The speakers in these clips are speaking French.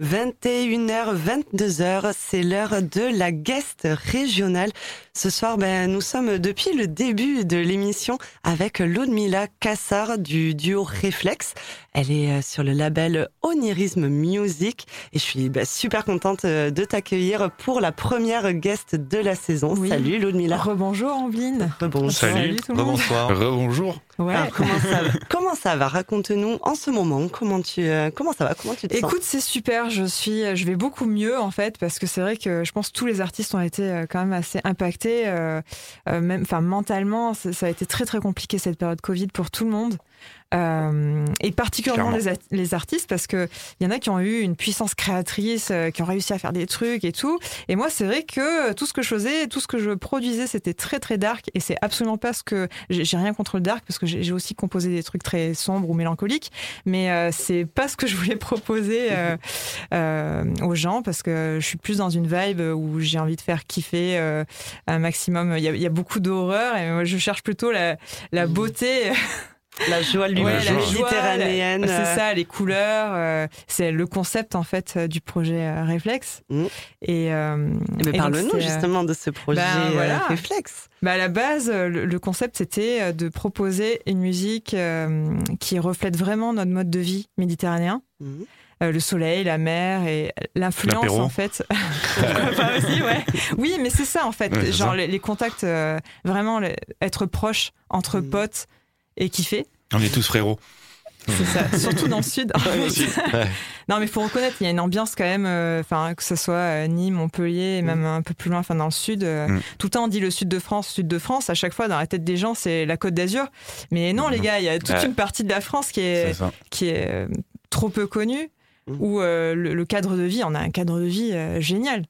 21h, 22h, c'est l'heure de la guest régionale. Ce soir, ben, nous sommes depuis le début de l'émission avec Ludmila Kassar du duo Reflex. Elle est euh, sur le label Onirisme Music et je suis ben, super contente euh, de t'accueillir pour la première guest de la saison. Salut Ludmila. Rebonjour Ambline. Rebonjour. Salut, tout le Rebonsoir. Rebonjour. Ouais. comment, ça va, comment ça va? Raconte-nous en ce moment comment tu euh, comment ça va? Comment tu te Écoute, c'est super. Je suis, je vais beaucoup mieux en fait parce que c'est vrai que je pense que tous les artistes ont été quand même assez impactés, euh, même, enfin mentalement, ça a été très très compliqué cette période Covid pour tout le monde. Euh, et particulièrement les, les, artistes parce que il y en a qui ont eu une puissance créatrice, euh, qui ont réussi à faire des trucs et tout. Et moi, c'est vrai que tout ce que je faisais, tout ce que je produisais, c'était très très dark et c'est absolument pas ce que j'ai rien contre le dark parce que j'ai aussi composé des trucs très sombres ou mélancoliques, mais euh, c'est pas ce que je voulais proposer euh, aux gens parce que je suis plus dans une vibe où j'ai envie de faire kiffer un maximum. Il y a, il y a beaucoup d'horreur et moi je cherche plutôt la, la mmh. beauté. La joie méditerranéenne. C'est ça, les couleurs. Euh, c'est le concept en fait euh, du projet euh, Réflexe. Mm. Et, et parle-nous justement de ce projet ben, Réflexe. Bah à la base, le, concept c'était de proposer une musique qui reflète vraiment notre mode de vie méditerranéen. Mm. le soleil, la mer et l'influence en fait. aussi, ouais. Oui, mais c'est ça en fait, genre les, contacts, vraiment être proche entre mm. potes et kiffer. On est tous frérots. C'est ça, surtout dans le sud. Non, mais il faut reconnaître, il y a une ambiance quand même, euh, enfin que ce soit euh, Nîmes, Montpellier, et même mm. un peu plus loin, enfin dans le sud. Euh, mm. Tout le temps, on dit le sud de France, sud de France. À chaque fois, dans la tête des gens, c'est la Côte d'Azur. Mais non, les mm. gars, il y a toute une partie de la France qui est, qui est trop peu connue, où le, cadre de vie, on a un cadre de vie génial.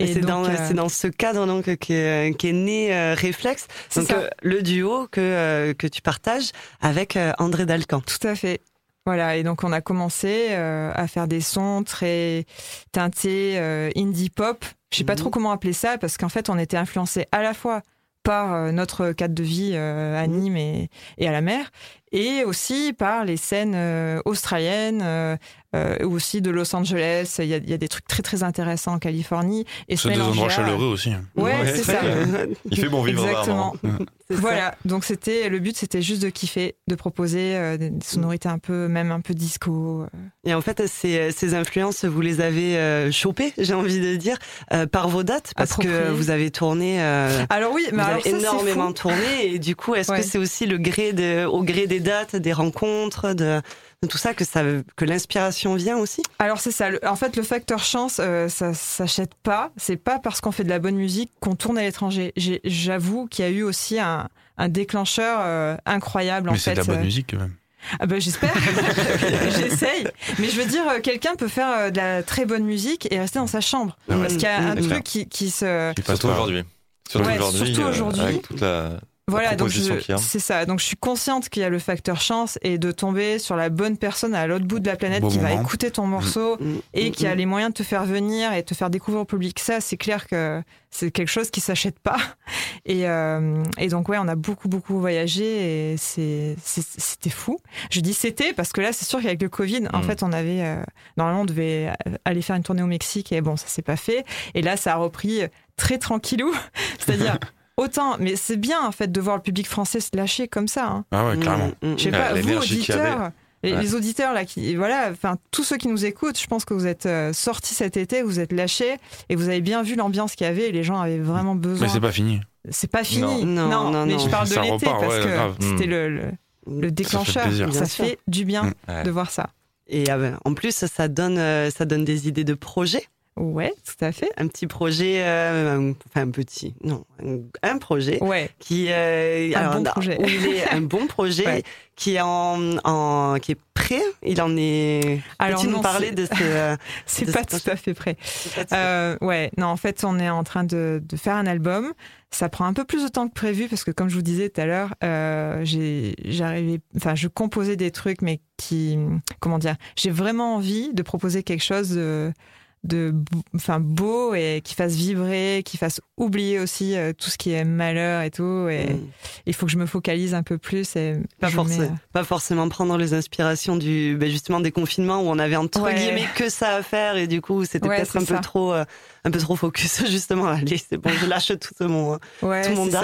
Et, c'est dans, euh, dans, ce cadre donc qu'est est né euh, Réflexe, donc euh, le duo que que tu partages avec André Dalcan. Tout à fait. Voilà, et donc on a commencé à faire des sons très teintés indie pop. Je sais pas mhm. trop comment appeler ça parce qu'en fait on était influencé à la fois par notre cadre de vie à mhm. Nîmes et, et, à la mer, et aussi par les scènes australiennes, euh, ou aussi de Los Angeles. Il y, a, il y, a, des trucs très très intéressants en Californie. Et c'est des endroits chaleureux aussi. Ouais, c'est ça. Il fait bon vivre. Exactement. Voilà. Donc c'était le but, c'était juste de kiffer, de proposer euh, des sonorités un peu, même un peu disco. Euh. Et en fait, ces, ces influences, vous les avez chopées, j'ai envie de dire, par vos dates, parce que vous avez tourné. alors oui, mais vous alors avez énormément tourné. Et du coup, est-ce que c'est aussi le gré de, au gré des dates, des rencontres, de tout ça que ça que l'inspiration vient aussi? Alors c'est ça. En fait, le facteur chance, euh, ça s'achète pas. C'est pas parce qu'on fait de la bonne musique qu'on tourne à l'étranger. J'avoue qu'il y a eu aussi un, déclencheur euh, incroyable. Mais c'est de la bonne euh. musique quand même. Ah ben j'espère, j'essaye. Mais je veux dire, quelqu'un peut faire de la très bonne musique et rester dans sa chambre. Ah parce qu'il y a un truc qui, qui se... Surtout aujourd'hui. Surtout aujourd'hui. Avec toute la voilà, donc c'est ça. Donc je suis consciente qu'il y a le facteur chance et de tomber sur la bonne personne à l'autre bout de la planète qui va écouter ton morceau mm. Mm. et qui a mm. les moyens de te faire venir et te faire découvrir au public. Ça, c'est clair que c'est quelque chose qui s'achète pas. Et, euh, et, donc ouais, on a beaucoup beaucoup voyagé et c'était fou. Je dis c'était parce que là, c'est sûr qu'avec le Covid, en fait, on avait euh, normalement on devait aller faire une tournée au Mexique et bon, ça s'est pas fait. Et là, ça a repris très tranquillou, c'est-à-dire autant, mais c'est bien en fait de voir le public français se lâcher comme ça. Hein. Ah ouais, clairement. Mm, mm, Je sais pas, vous auditeurs, les, auditeurs là, qui, voilà, enfin tous ceux qui nous écoutent, je pense que vous êtes euh, sortis cet été, vous êtes lâchés et vous avez bien vu l'ambiance qu'il y avait et les gens avaient vraiment besoin. Mais c'est pas fini. C'est pas fini. Non, non, non, mais je parle de l'été parce que c'était le, le, déclencheur. Ça, fait, du bien de voir ça. Et ah ben, en plus, ça donne, euh, ça donne des idées de projets Ouais, tout à fait. Un petit projet, euh, enfin un petit, non, un, projet ouais. qui, euh, un, bon projet. un bon projet qui est en, en, qui est prêt. Il en est. Alors Peux-tu nous parler de ce C'est pas tout à fait prêt. Euh, ouais, non, en fait, on est en train de, de, faire un album. Ça prend un peu plus de temps que prévu parce que, comme je vous disais tout à l'heure, euh, j'ai, j'arrivais, enfin, je composais des trucs, mais qui, comment dire, j'ai vraiment envie de proposer quelque chose de de enfin beau et qui fasse vibrer, qui fasse oublier aussi euh, tout ce qui est malheur et tout. Et Mm. il faut que je me focalise un peu plus et Pas, je forcé- mets, euh, pas forcément prendre les inspirations du, ben justement des confinements où on avait entre Ouais. guillemets que ça à faire et du coup c'était Ouais, peut-être un peu trop, euh, un peu trop focus justement. Allez, c'est bon, je lâche tout mon, ouais, tout mon ça.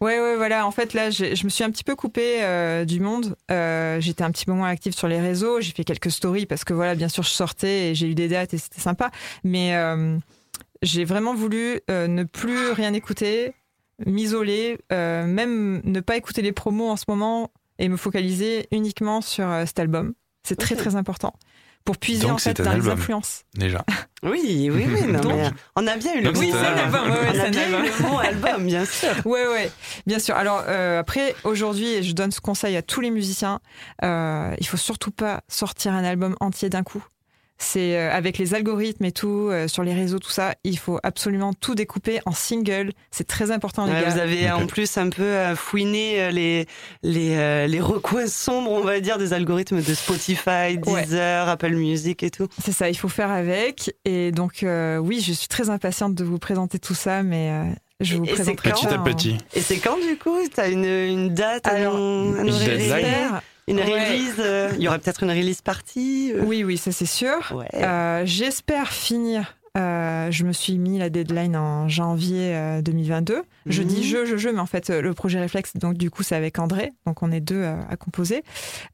Ouais, ouais, voilà. En fait, là, je me suis un petit peu coupée euh, du monde. Euh, J'étais un petit peu moins active sur les réseaux. J'ai fait quelques stories parce que, voilà, bien sûr, je sortais et j'ai eu des dates et c'était sympa. Mais euh, j'ai vraiment voulu ne plus rien écouter, m'isoler, même ne pas écouter les promos en ce moment et me focaliser uniquement sur cet album. C'est très, très important. Pour puiser, Donc, en fait, dans les album. influences. Déjà. Oui, oui, oui. Non, Donc- mais, on a bien eu le un album, ouais, ouais, on c'est a un bien eu album. le mot album, bien sûr. Ouais, ouais, bien sûr. Alors euh, après, aujourd'hui, je donne ce conseil à tous les musiciens. Euh, il faut surtout pas sortir un album entier d'un coup. C'est euh, avec les algorithmes et tout euh, sur les réseaux, tout ça. Il faut absolument tout découper en single. C'est très important, les Ouais, gars. vous avez Ok. en plus un peu euh, fouiné euh, les, les, euh, les recoins sombres, on va dire, des algorithmes de Spotify, Ouais. Deezer, Apple Music et tout. C'est ça, il faut faire avec. Et donc, euh, oui, je suis très impatiente de vous présenter tout ça, mais euh, je vous présenterai Petit à petit. Et c'est quand du coup? T'as une, une date à nous, à nous J'espère. Une Ouais. release euh, Il y aurait peut-être une release partie euh Oui, oui, ça c'est sûr. Ouais. Euh, J'espère finir. euh, je me suis mis la deadline en janvier euh, 2022. Je Mhm. dis je, je, je, mais en fait, le projet Réflexe, donc du coup, c'est avec André. Donc, on est deux euh, à composer.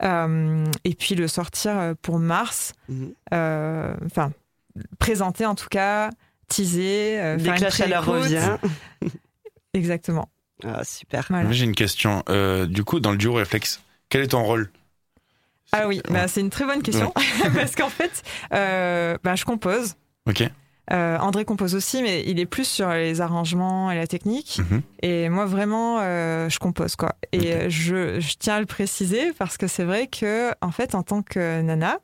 Euh, et puis, le sortir pour mars. Mhm. Euh, Enfin, présenter en tout cas, teaser. euh, Dès que la chaleur revient. Exactement. Ah, super. Voilà. J'ai une question. Euh, du coup, dans le duo réflexe, quel est ton rôle? Ah oui, bah, c'est une très bonne question. Parce qu'en fait, euh, bah, je compose. Ok. Euh, André compose aussi, mais il est plus sur les arrangements et la technique. Mhm. Et moi, vraiment, euh, je compose, quoi. Et je, je tiens à le préciser parce que c'est vrai que, en fait, en tant que nana,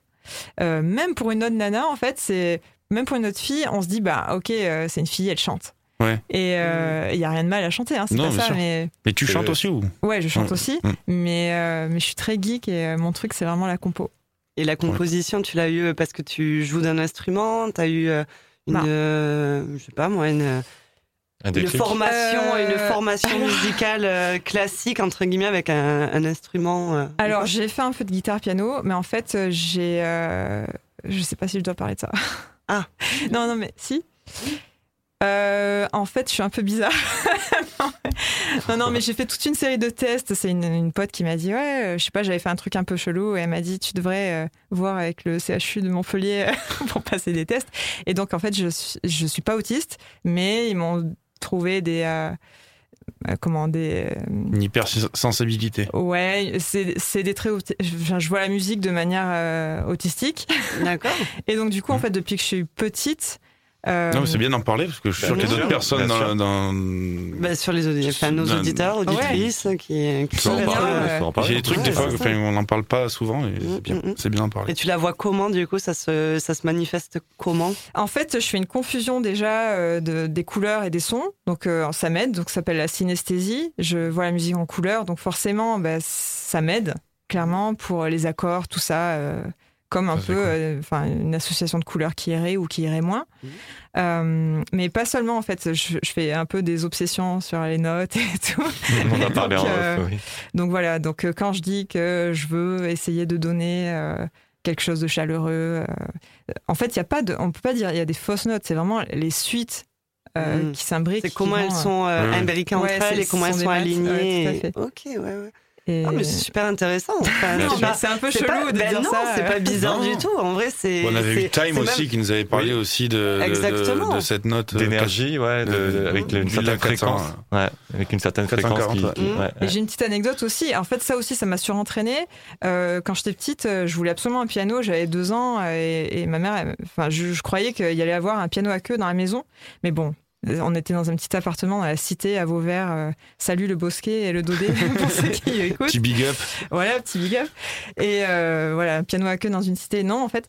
euh, même pour une autre nana, en fait, c'est. Même pour une autre fille, on se dit, bah, ok, c'est une fille, elle chante. Ouais. Et il n'y a rien de mal à chanter, hein, c'est Non, pas ça, sûr. mais. Mais tu Euh, chantes aussi ou? Ouais, je chante Ouais. aussi, mais, euh, mais je suis très geek et euh, mon truc, c'est vraiment la compo. Et la composition, tu l'as eu parce que tu joues d'un instrument T'as eu euh, une, Bah. euh, je sais pas moi, une, Un une formation, Euh, une formation musicale euh, classique entre guillemets avec un, un instrument. euh, Alors, j'ai fait un peu de guitare piano, mais en fait, euh, j'ai. euh, je sais pas si je dois parler de ça. Ah. non, non, mais si. Euh, en fait, je suis un peu bizarre. non, non, mais j'ai fait toute une série de tests. C'est une, une pote qui m'a dit Ouais, euh, je sais pas, j'avais fait un truc un peu chelou. Et elle m'a dit Tu devrais euh, voir avec le CHU de Montpellier pour passer des tests. Et donc, en fait, je suis, je suis pas autiste, mais ils m'ont trouvé des. euh, comment des une hypersensibilité Ouais, c'est c'est des traits. Je, je vois la musique de manière euh, autistique. D'accord. Et donc, du coup, en fait, depuis que je suis petite. Euh, Non, mais c'est bien d'en parler parce que je suis sûr qu'il y a d'autres personnes dans. Bah, sur les audi- enfin, nos auditeurs, auditrices qui, qui Faut en peuvent être, parler, euh, faut en parler. J'ai des trucs Ouais, des fois, enfin, on n'en parle pas souvent et Mm, c'est bien, mm, mm. c'est bien d'en parler. Et tu la vois comment du coup ça se, ça se manifeste comment? En fait, je fais une confusion déjà euh, de, des couleurs et des sons. Donc, euh, ça m'aide. Donc, ça s'appelle la synesthésie. Je vois la musique en couleurs. Donc, forcément, bah, ça m'aide, clairement, pour les accords, tout ça. Comme un peu cool. euh, enfin une association de couleurs qui irait ou qui irait moins. Mhm. Euh, mais pas seulement, en fait. Je, je fais un peu des obsessions sur les notes et tout. On en a parlé en Donc, off, euh, oui. Donc voilà, donc quand je dis que je veux essayer de donner euh, quelque chose de chaleureux, euh, en fait, il y a pas de, on peut pas dire il y a des fausses notes, c'est vraiment les suites euh, Mm. qui s'imbriquent. C'est qui comment vont, elles sont euh, Ouais. imbriquées entre Ouais, elles c'est- et comment elles sont alignées. ouais, tout à fait. Ok, ouais, ouais. Et- Ah, mais c'est super intéressant. Enfin, c'est sûr. pas- c'est un peu chelou pas- de ben dire non, ça. c'est pas bizarre Non. du tout. En vrai, c'est. On avait eu Time aussi même- qui nous avait parlé Oui. aussi de, cette note euh, d'énergie, ouais, de- avec une certaine 400, fréquence. Ouais, avec une certaine 440, fréquence qui. ouais, ouais. j'ai une petite anecdote aussi. En fait, ça aussi, ça m'a surentraîné. Euh, quand j'étais petite, euh, je voulais absolument un piano. J'avais deux ans et, et ma mère, elle- enfin, je, je croyais qu'il y allait avoir un piano à queue dans la maison. Mais bon, on était dans un petit appartement dans la cité à Vauvert. euh, salut le Bosquet et le Dodé pour ceux qui écoutent. Petit big up. Voilà, petit big up. Et euh, voilà, un piano à queue dans une cité. Non, en fait.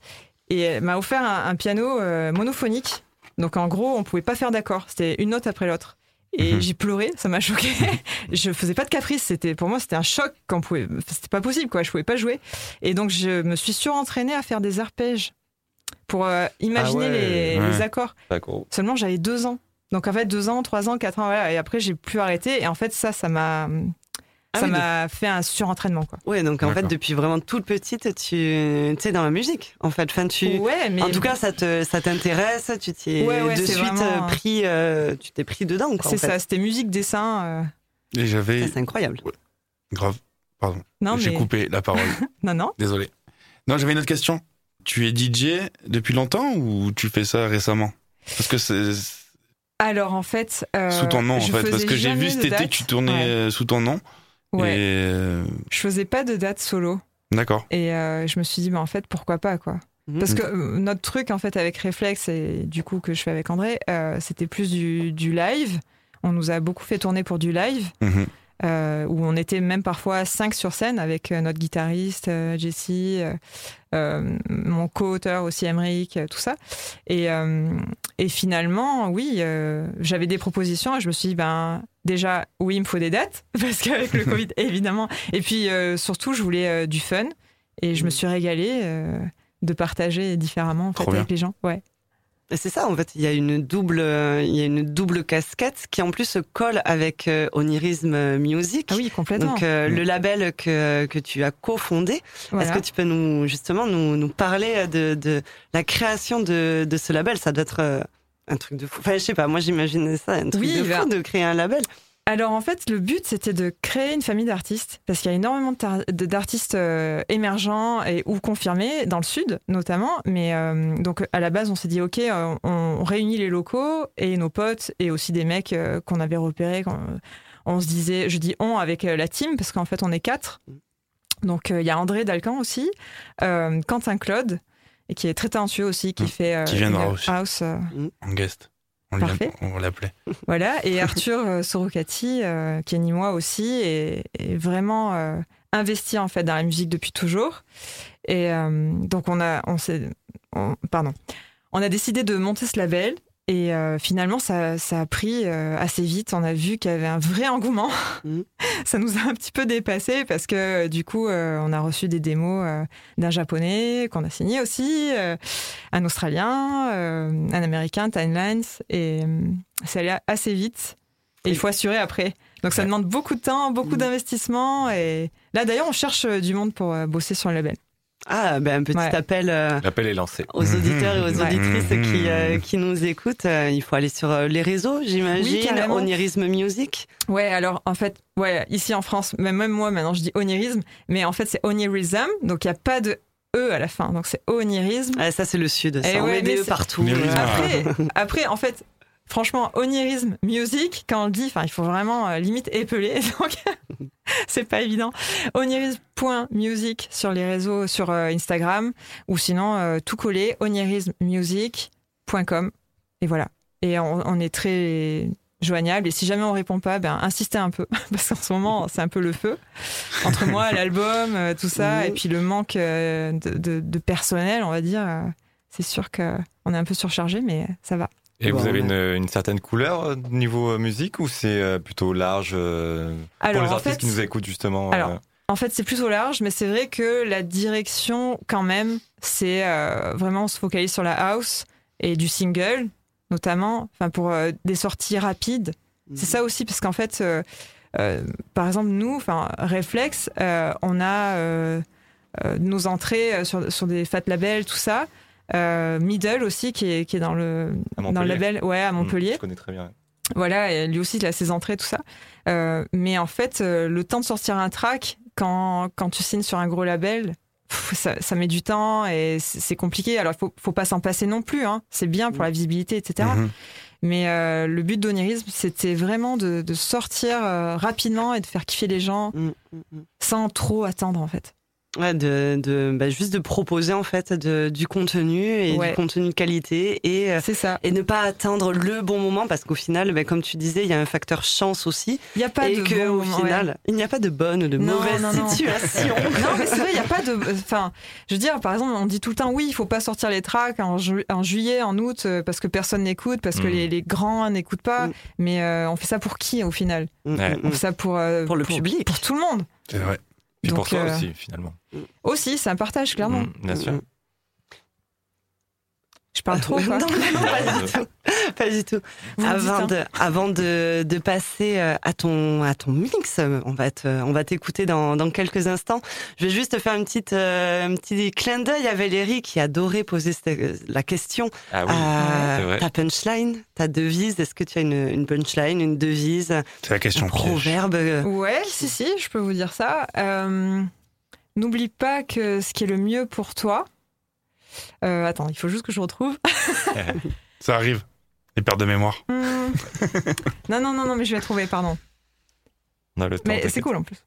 Et elle m'a offert un, un piano euh, monophonique. Donc en gros, on pouvait pas faire d'accord. C'était une note après l'autre. Et Mhm. j'ai pleuré, ça m'a choqué. je faisais pas de caprice. C'était pour moi, c'était un choc. Qu'on pouvait, c'était pas possible, quoi. Je pouvais pas jouer. Et donc je me suis surentraînée à faire des arpèges pour euh, imaginer Ah ouais. les, Ouais. les accords. Seulement, j'avais deux ans. Donc, en fait, deux ans, trois ans, quatre ans, voilà. Et après, j'ai plus arrêté. Et en fait, ça, ça m'a. Ah ça oui, m'a fait un surentraînement, quoi. Ouais, donc en fait, depuis vraiment toute petite, tu es dans la musique, en fait. Enfin, tu... Ouais, mais. En tout cas, ça te, ça t'intéresse, tu t'es Ouais, ouais, de c'est suite vraiment- pris, euh, tu t'es pris dedans, quoi. c'est en fait. ça, c'était musique, dessin. euh, Et j'avais. C'est incroyable. Grave. Pardon. Non, J'ai mais. coupé la parole. Non, non. Désolé. Non, j'avais une autre question. Tu es DJ depuis longtemps ou tu fais ça récemment? Parce que c'est Alors, en fait. euh, sous ton nom, en fait. Parce que j'ai vu cet été date. que tu tournais Ouais. euh, sous ton nom. Ouais. Et euh, Je faisais pas de date solo. d'accord. Et euh, je me suis dit, mais en fait, pourquoi pas, quoi. Mhm. Parce que euh, notre truc, en fait, avec Reflex et du coup que je fais avec André, euh, c'était plus du, du live. On nous a beaucoup fait tourner pour du live, Mhm. Euh, où on était même parfois cinq sur scène avec euh, notre guitariste, euh, Jesse, euh, mon co-auteur aussi, Emeric, euh, tout ça. Et, et finalement, oui, j'avais des propositions et je me suis dit, ben, déjà, oui, il me faut des dates, parce qu'avec le Covid, évidemment. Et puis, surtout, je voulais du fun et je me suis régalée de partager différemment en fait, avec les gens. Ouais. C'est ça, en fait, il y a une double, euh, il y a une double casquette qui en plus se colle avec euh, Onirism Music. Ah oui, complètement. Donc euh, Mm. le label que, que tu as cofondé, Voilà. est-ce que tu peux nous justement nous, nous parler de, de la création de, de ce label? Ça doit être un truc de fou. Enfin, je sais pas, moi j'imaginais ça, un truc Oui, de bah- fou de créer un label. Alors en fait, le but c'était de créer une famille d'artistes parce qu'il y a énormément d'artistes euh, émergents et ou confirmés dans le sud notamment. Mais euh, donc à la base, on s'est dit ok, euh, on réunit les locaux et nos potes et aussi des mecs euh, qu'on avait repérés. on se disait, je dis on avec euh, la team parce qu'en fait on est quatre. Donc euh, il y a André Dalcan aussi, euh, Quentin Claude et qui est très talentueux aussi, qui Mm. fait euh, Qui viendra aussi. house. euh, En guest. Parfait. on l'appelait. voilà, et Arthur euh, Sorocati, euh, qui est nîmois aussi, est, est vraiment euh, investi en fait dans la musique depuis toujours. Et euh, donc on a, on s'est, on- pardon, on a décidé de monter ce label. Et euh, finalement, ça, ça a pris euh, assez vite. On a vu qu'il y avait un vrai engouement. Mhm. ça nous a un petit peu dépassé parce que du coup, euh, on a reçu des démos euh, d'un japonais qu'on a signé aussi, euh, un australien, euh, un américain, Timelines. Et euh, c'est allé assez vite. Et il faut assurer après. Donc ça Ouais. demande beaucoup de temps, beaucoup Mhm. d'investissement. Et là, d'ailleurs, on cherche euh, du monde pour euh, bosser sur le label. Ah, ben un petit Ouais. appel euh, L'appel est lancé. aux auditeurs et aux Ouais. auditrices Mhm. qui, euh, qui nous écoutent. Euh, il faut aller sur euh, les réseaux, j'imagine. carrément. Onirism Music. Ouais, alors en fait, ouais, ici en France, même, même moi maintenant je dis onirisme, mais en fait c'est onirism, donc il n'y a pas de E à la fin, donc c'est onirisme. Ah, ça, c'est le sud. Ça, Eh on ouais, met des mais E c'est- partout. Après, après, en fait, franchement, onirisme music, quand on le dit, enfin, il faut vraiment euh, limite épeler, donc c'est pas évident. Onirisme.music sur les réseaux, sur euh, Instagram, ou sinon euh, tout coller, onirismmusic.com. Et voilà. Et on, on est très joignable. Et si jamais on répond pas, ben insistez un peu, parce qu'en ce moment, c'est un peu le feu entre moi, l'album, tout ça, et puis le manque de, de- de personnel, on va dire. c'est sûr qu'on est un peu surchargé, mais ça va. Et Bon, vous avez une, une certaine couleur euh, niveau euh, musique ou c'est euh, plutôt large euh, pour les en artistes fait, qui nous écoutent justement Alors, euh, En fait, c'est plutôt large, mais c'est vrai que la direction, quand même, c'est euh, vraiment on se focalise sur la house et du single, notamment, enfin pour euh, des sorties rapides. C'est ça aussi, parce qu'en fait, euh, euh, par exemple, nous, enfin Reflex, euh, on a euh, euh, nos entrées sur, sur des fat labels, tout ça. Euh, Middle aussi, qui est, qui est dans le, dans le label, ouais, à Mm, Montpellier. Je connais très bien. Voilà, et lui aussi, il a ses entrées, tout ça. Euh, mais en fait, euh, le temps de sortir un track, quand, quand tu signes sur un gros label, pff, ça, ça met du temps et c'est compliqué. Alors, il faut, faut pas s'en passer non plus. Hein. C'est bien pour la visibilité, etc. Mhm. Mais euh, le but d'Onirisme, c'était vraiment de, de sortir euh, rapidement et de faire kiffer les gens Mm, mm, mm. sans trop attendre, en fait. Ouais, de, de bah, juste de proposer en fait de, du contenu et Ouais. du contenu de qualité et euh, C'est ça. et ne pas attendre le bon moment parce qu'au final, bah, comme tu disais, il y a un facteur chance aussi Il n'y a pas et de que bon au moment, ouais. il n'y a pas de bonne ou de Non, mauvaise non, non. situation. non, mais c'est vrai, il n'y a pas de. Enfin, je veux dire, par exemple, on dit tout le temps, oui, il faut pas sortir les tracks en, ju- en juillet, en août, euh, parce que personne n'écoute, parce que Mm. les, les grands n'écoutent pas. Mm. Mais euh, on fait ça pour qui, au final? On fait ça pour. euh, Pour le public. Pour tout le monde. C'est vrai. Puis pour Donc, toi euh, aussi finalement. Aussi, c'est un partage, clairement. Mm, bien sûr. Je parle trop, non, quoi. non, non, pas du tout. Pas du tout. Vous me dites, Avant hein. de, avant de, de passer euh, à ton, à ton mix, euh, on va te, on va t'écouter dans, dans quelques instants. Je vais juste te faire une petite, euh, un petit clin d'œil à Valérie qui adorait poser cette- la question. Ah oui, Euh, c'est vrai. ta punchline, ta devise. Est-ce que tu as une, une punchline, une devise, C'est la question un proverbe Ouais, si, si, je peux vous dire ça. Euh, N'oublie pas que ce qui est le mieux pour toi. Euh, attends, il faut juste que je retrouve. Ça arrive. Les pertes de mémoire. Hmm. non, non, non, non, mais je vais trouver, pardon. On a le temps. Mais c'est cool en plus.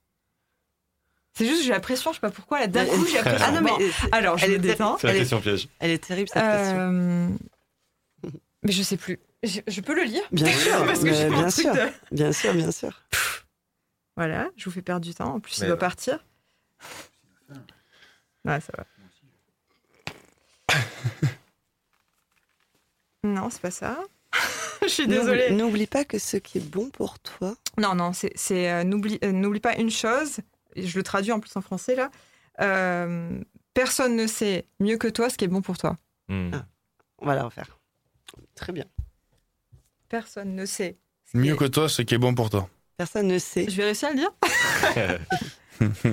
C'est juste que j'ai la pression, je sais pas pourquoi, là d'un coup j'ai la pression. Ah non, mais alors je elle me est détends. C'est la Elle est- question piège. elle est terrible cette question. Euh, Mais je sais plus. Je, je peux le lire? Bien sûr, Parce que mais j'ai bien un truc sûr. de- Bien sûr, bien sûr. Voilà, je vous fais perdre du temps. En plus, il doit partir. Ouais, ça va. non, c'est pas ça. je suis désolée. N'oublie- pas que ce qui est bon pour toi. Non, non, c'est c'est, euh, n'oublie euh, n'oublie pas une chose. Je le traduis en plus en français là. Euh, personne ne sait mieux que toi ce qui est bon pour toi. Hmm. Ah. On va la refaire. Très bien. Personne ne sait. Mieux est- que toi, ce qui est bon pour toi. Personne ne sait. Je vais réussir à le dire.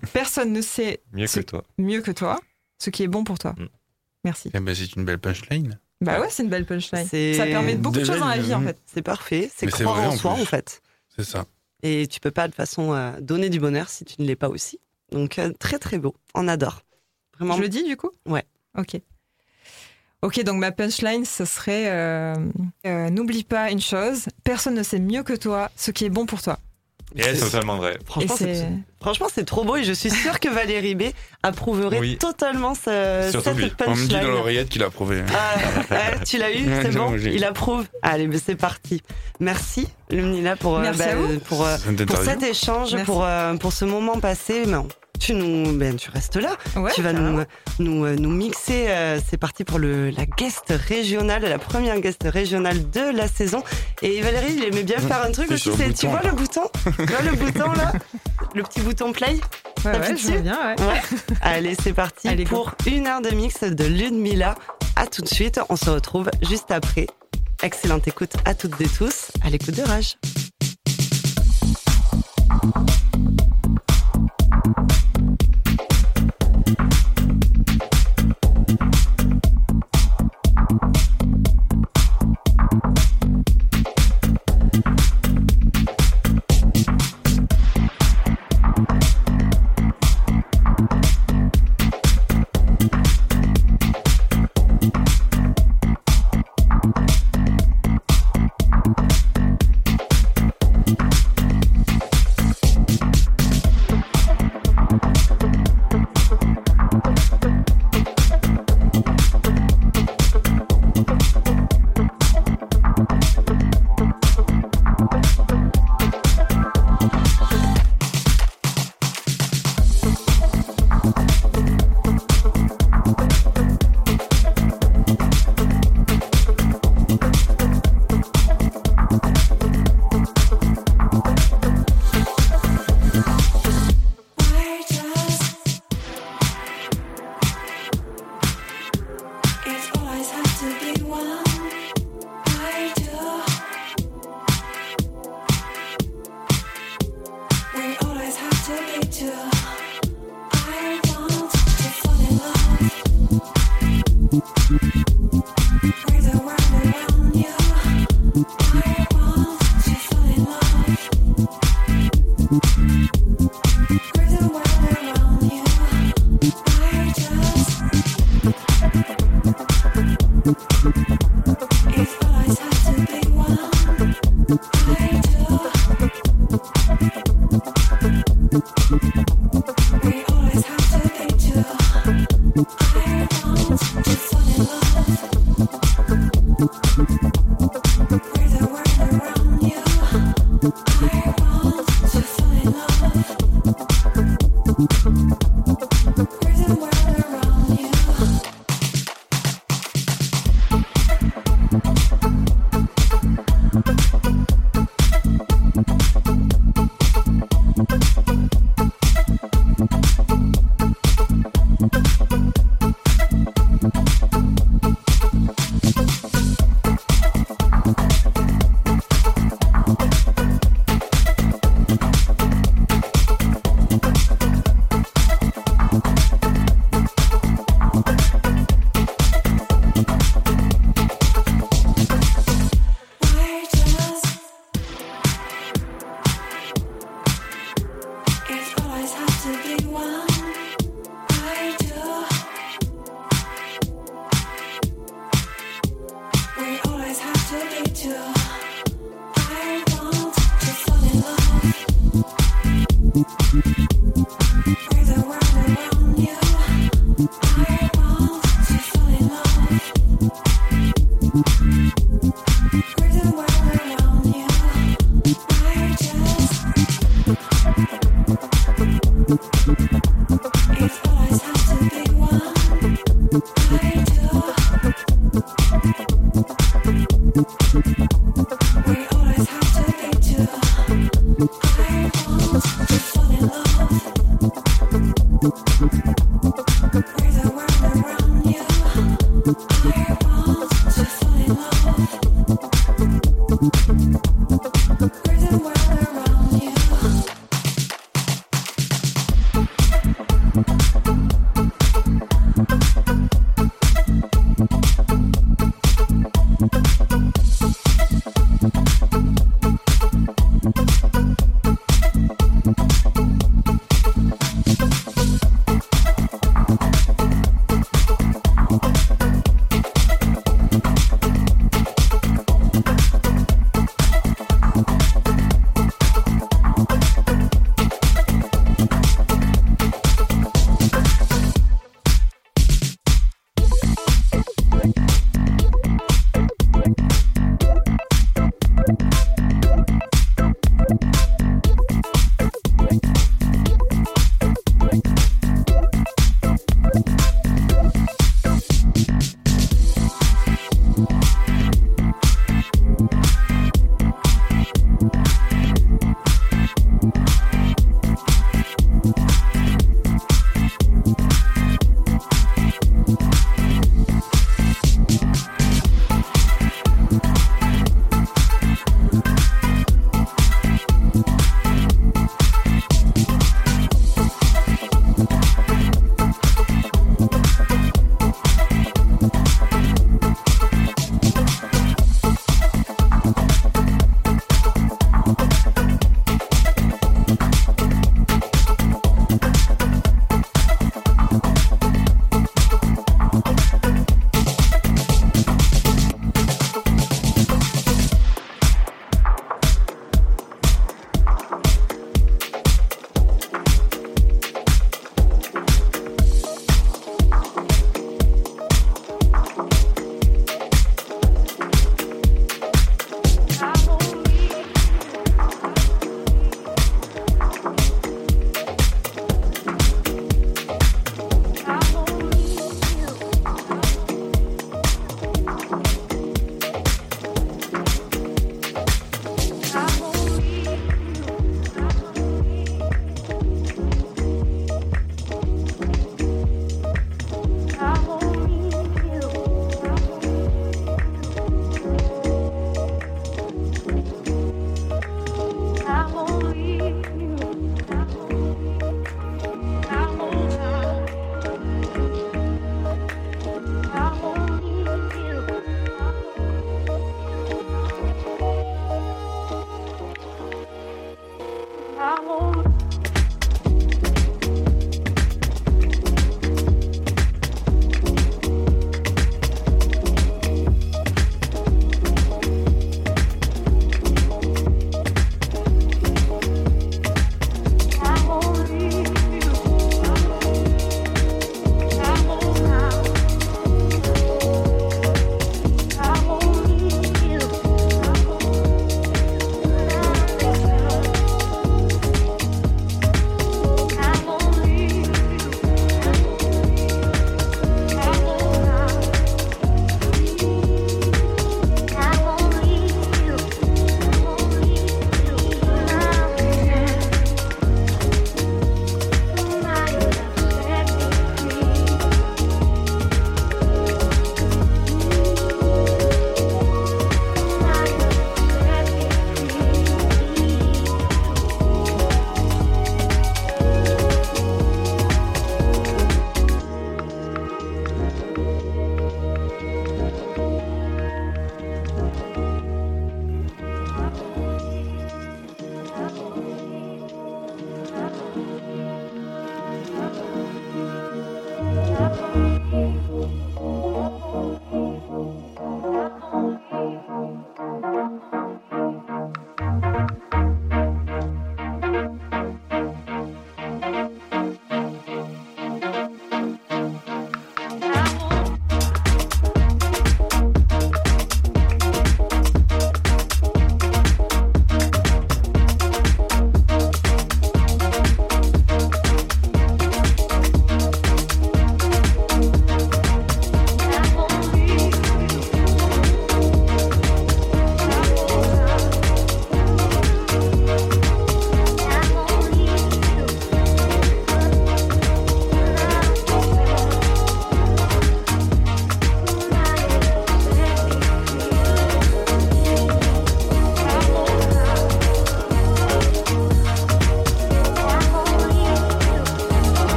Personne ne sait Mieux que toi. mieux que toi ce qui est bon pour toi. Mm. Merci. Eh ben, c'est une belle punchline. Bah ouais, c'est une belle punchline. C'est- Ça permet de beaucoup de choses dans la vie en fait. C'est parfait. C'est croire vrai, en en soi, en fait. C'est ça. Et tu peux pas de façon euh, donner du bonheur si tu ne l'es pas aussi. Donc euh, très très beau. On adore. Vraiment. Je le dis du coup? Ouais. Ok. Ok, donc ma punchline, ce serait euh, euh, n'oublie pas une chose, personne ne sait mieux que toi ce qui est bon pour toi. C'est totalement vrai. Franchement, Et c'est- c'est franchement, c'est trop beau et je suis sûre que Valérie B approuverait Oui. totalement ce, cette lui. On me dit dans punchline. l'oreillette qu'il a prouvé. Ah, ouais, tu l'as eu, c'est bon, il approuve. Allez, mais c'est parti. Merci, Lumnila, pour, euh, Merci vous. pour, euh, pour cet échange, Merci. pour, euh, pour ce moment passé. Mais on- tu, nous, ben, tu restes là. Ouais, tu vas nous, nous, euh, nous mixer. euh, c'est parti pour le, la guest régionale, la première guest régionale de la saison. Et Valérie, il aimait bien faire un truc aussi. Tu bouton, vois là. le bouton? Tu vois le bouton là? Le petit bouton play? Ouais, ouais, je dessus bien, ouais. Ouais. Allez, c'est parti Allez, go. pour une heure de mix de Ludmilla. À tout de suite. On se retrouve juste après. Excellente écoute à toutes et tous. À l'écoute de Rage.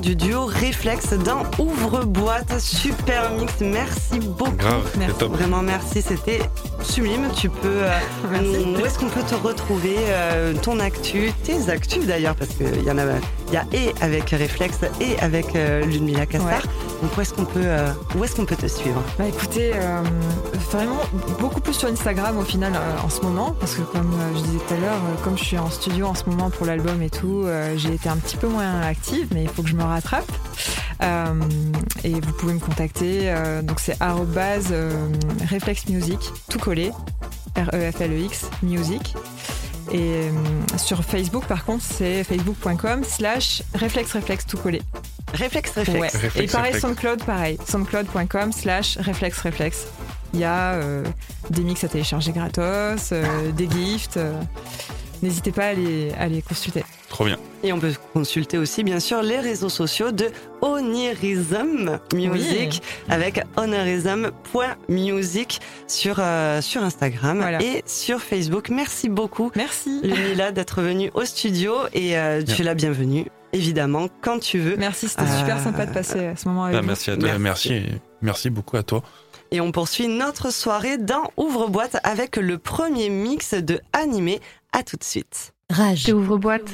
Du duo Réflexe dans Ouvre-boîte. Super mix, merci beaucoup. Grave, Merci. c'est top. Vraiment merci, c'était sublime. Tu peux. euh, nous- où est-ce qu'on peut te retrouver euh, Ton actu, tes actus d'ailleurs, parce qu'il y en a, il y a et avec Réflexe et avec euh, Ludmila Cassard. Ouais. Donc où est-ce qu'on peut, euh, est-ce peut te suivre Bah écoutez, euh, vraiment beaucoup plus sur Instagram au final euh, en ce moment, parce que comme je disais tout à l'heure, comme je suis en studio en ce moment pour l'album et tout, j'ai été un petit peu moins active, mais il faut que je me rattrape. Et vous pouvez me contacter, donc c'est arrobase Reflex Music, tout collé, R-E-F-L-E-X, Music. Et sur Facebook, par contre, c'est facebook.com slash réflexe réflexe tout collé. Réflexe, réflexe. Ouais. Réflexe, Et pareil, réflexe. SoundCloud, pareil. SoundCloud.com slash réflexe réflexe. Il y a euh, des mix à télécharger gratos, euh, des gifts. euh, N'hésitez pas à les, à les consulter. Trop bien. Et on peut consulter aussi, bien sûr, les réseaux sociaux de Onirism Music avec onirism.music sur, euh, sur Instagram Voilà. et sur Facebook. Merci beaucoup, Merci. Lumila, d'être venue au studio et euh, tu es la bienvenue, évidemment, quand tu veux. Merci, c'était Euh, super sympa de passer ce moment avec Bah, vous. merci à toi. Merci. merci beaucoup à toi. Et on poursuit notre soirée dans Ouvre-boîte avec le premier mix de Animé. À tout de suite. Rage. Ouvre-boîte.